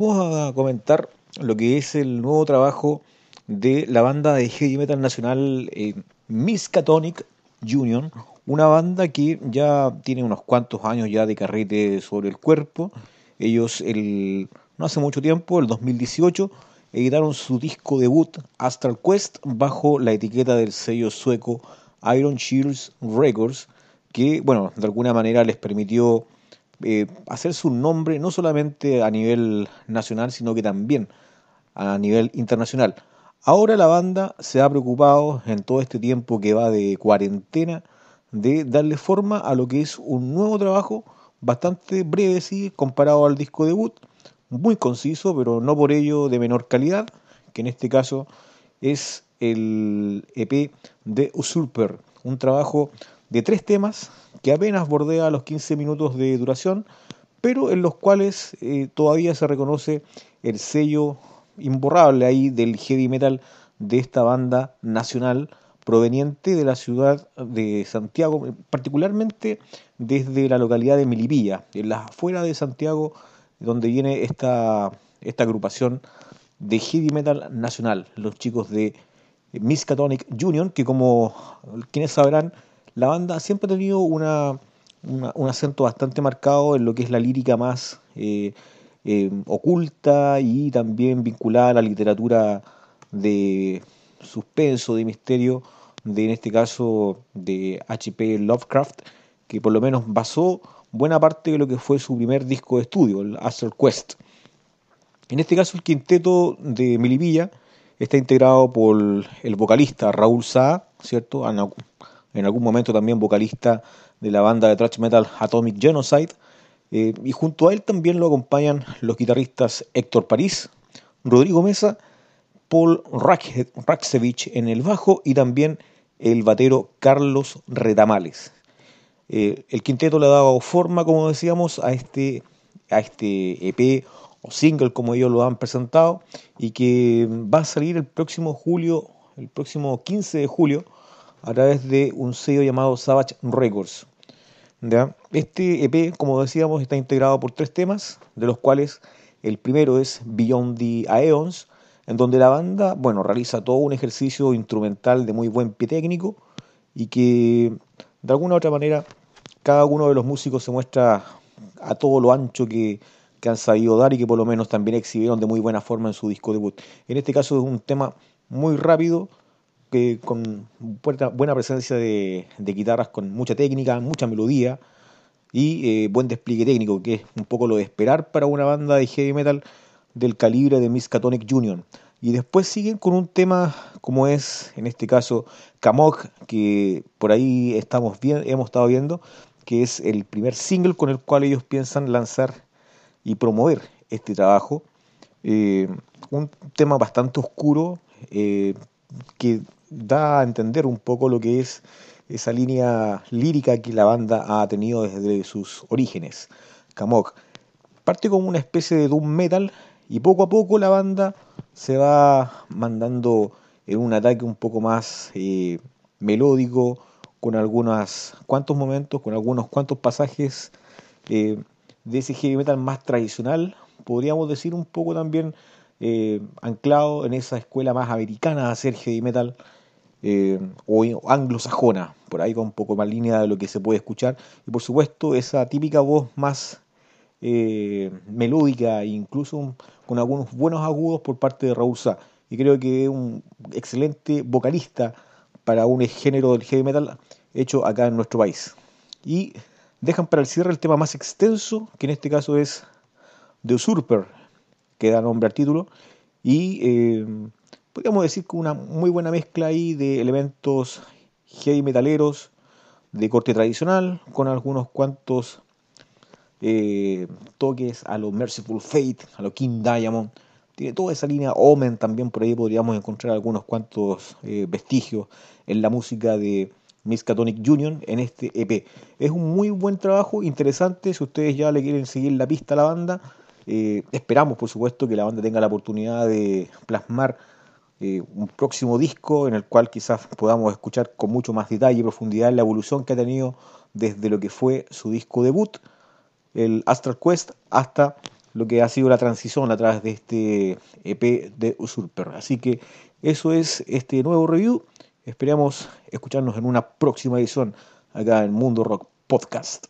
Vamos a comentar lo que es el nuevo trabajo de la banda de heavy metal nacional eh, Miskatonic Union, una banda que ya tiene unos cuantos años ya de carrete sobre el cuerpo. Ellos el, no hace mucho tiempo, el 2018, editaron su disco debut Astral Quest bajo la etiqueta del sello sueco Iron Shields Records, que bueno, de alguna manera les permitió eh, hacer su nombre no solamente a nivel nacional, sino que también a nivel internacional. Ahora la banda se ha preocupado en todo este tiempo que va de cuarentena de darle forma a lo que es un nuevo trabajo bastante breve, sí, comparado al disco debut, muy conciso, pero no por ello de menor calidad, que en este caso es el EP de Usurper, un trabajo de tres temas que apenas bordea los 15 minutos de duración, pero en los cuales eh, todavía se reconoce el sello imborrable ahí del heavy metal de esta banda nacional proveniente de la ciudad de Santiago, particularmente desde la localidad de Milipilla, en la afuera de Santiago, donde viene esta, esta agrupación de heavy metal nacional, los chicos de Miskatonic Union, que como quienes sabrán, la banda siempre ha tenido un acento bastante marcado en lo que es la lírica más eh, eh, oculta y también vinculada a la literatura de suspenso, de misterio, de en este caso de H.P. Lovecraft, que por lo menos basó buena parte de lo que fue su primer disco de estudio, el Astral Quest. En este caso el quinteto de Melivilla está integrado por el vocalista Raúl Saa, ¿cierto? En algún momento también vocalista de la banda de thrash metal Atomic Genocide, eh, y junto a él también lo acompañan los guitarristas Héctor París, Rodrigo Mesa, Paul Raksevich en el bajo y también el batero Carlos Redamales. Eh, el quinteto le ha dado forma, como decíamos, a este, a este EP o single, como ellos lo han presentado, y que va a salir el próximo julio, el próximo 15 de julio, a través de un sello llamado Savage Records. Este EP, como decíamos, está integrado por tres temas, de los cuales el primero es Beyond the Aeons, en donde la banda, bueno, realiza todo un ejercicio instrumental de muy buen pie técnico y que de alguna u otra manera cada uno de los músicos se muestra a todo lo ancho que, que han sabido dar y que por lo menos también exhibieron de muy buena forma en su disco debut. En este caso es un tema muy rápido, que con buena presencia de, guitarras con mucha técnica, mucha melodía y eh, buen despliegue técnico, que es un poco lo de esperar para una banda de heavy metal del calibre de Miskatonic Union. Y después siguen con un tema como es, en este caso, Kamok, que por ahí estamos bien, hemos estado viendo, que es el primer single con el cual ellos piensan lanzar y promover este trabajo. Eh, un tema bastante oscuro, eh, que da a entender un poco lo que es esa línea lírica que la banda ha tenido desde sus orígenes. Kamok parte como una especie de doom metal y poco a poco la banda se va mandando en un ataque un poco más eh, melódico, con algunos cuantos momentos, con algunos cuantos pasajes eh, de ese heavy metal más tradicional, podríamos decir un poco también eh, anclado en esa escuela más americana de hacer heavy metal eh, o anglosajona, por ahí con un poco más línea de lo que se puede escuchar, y por supuesto esa típica voz más eh, melódica e incluso con algunos buenos agudos por parte de Raúl Sá. Y creo que es un excelente vocalista para un género del heavy metal hecho acá en nuestro país. Y dejan para el cierre el tema más extenso, que en este caso es The Usurper, que da nombre al título, y eh, podríamos decir que una muy buena mezcla ahí de elementos heavy metaleros de corte tradicional, con algunos cuantos eh, toques a lo Merciful Fate, a lo King Diamond. Tiene toda esa línea Omen también, por ahí podríamos encontrar algunos cuantos eh, vestigios en la música de Miskatonic Union en este EP. Es un muy buen trabajo, interesante, si ustedes ya le quieren seguir la pista a la banda, eh, esperamos, por supuesto, que la banda tenga la oportunidad de plasmar eh, un próximo disco en el cual quizás podamos escuchar con mucho más detalle y profundidad la evolución que ha tenido desde lo que fue su disco debut, el Astral Quest, hasta lo que ha sido la transición a través de este EP de Usurper. Así que eso es este nuevo review. Esperamos escucharnos en una próxima edición acá en Mundo Rock Podcast.